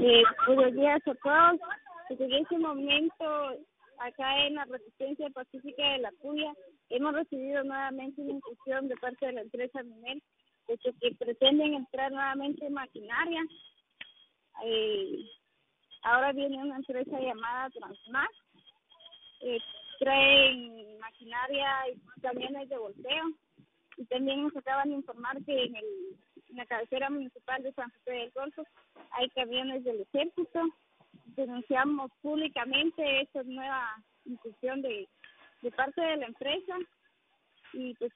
Eh, buenos días a todos. Desde ese momento, acá en la Resistencia Pacífica de la Puya, hemos recibido nuevamente una instrucción de parte de la empresa Minel de que pretenden entrar nuevamente en maquinaria. Eh, ahora viene una empresa llamada Transmax. Eh, traen maquinaria y camiones de volteo. Y también nos acaban de informar que en, el, la cabecera municipal de San José del Golfo. Hay camiones del ejército. Denunciamos públicamente esta nueva inclusión de, de parte de la empresa. Y pues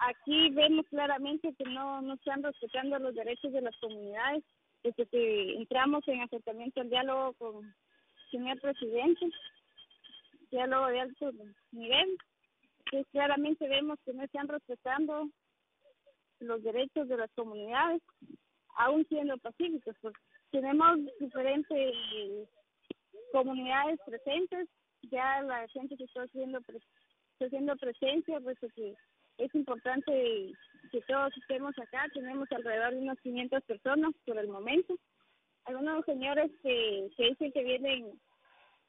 aquí vemos claramente que no, no están respetando los derechos de las comunidades desde que entramos en acercamiento al diálogo con el señor presidente, diálogo de alto nivel, que claramente vemos que no están respetando los derechos de las comunidades, aún siendo pacíficos, porque tenemos diferentes comunidades presentes, ya la gente que está haciendo, está haciendo presencia, pues que es importante que todos estemos acá, tenemos alrededor de unas 500 personas por el momento, algunos señores que, que dicen que vienen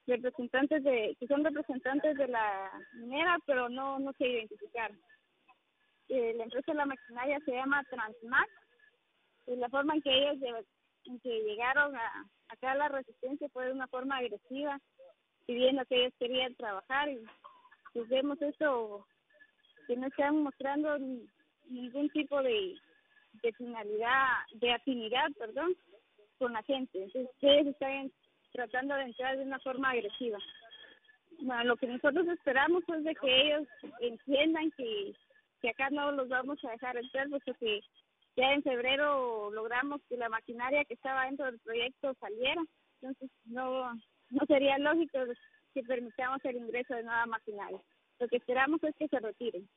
representantes de, que son representantes de la minera, pero no, no se identificaron. Eh, la empresa de la maquinaria se llama Transmax, y la forma en que ellos en que llegaron a, acá a la resistencia fue de una forma agresiva, pidiendo que ellos querían trabajar y pues vemos eso que no están mostrando ningún tipo de, de finalidad, de afinidad, perdón, con la gente. Entonces ellos están tratando de entrar de una forma agresiva. Bueno, lo que nosotros esperamos es de que ellos entiendan que, que acá no los vamos a dejar entrar, puesto que ya en febrero logramos que la maquinaria que estaba dentro del proyecto saliera, entonces no, no sería lógico que permitamos el ingreso de nueva maquinaria. Lo que esperamos es que se retiren.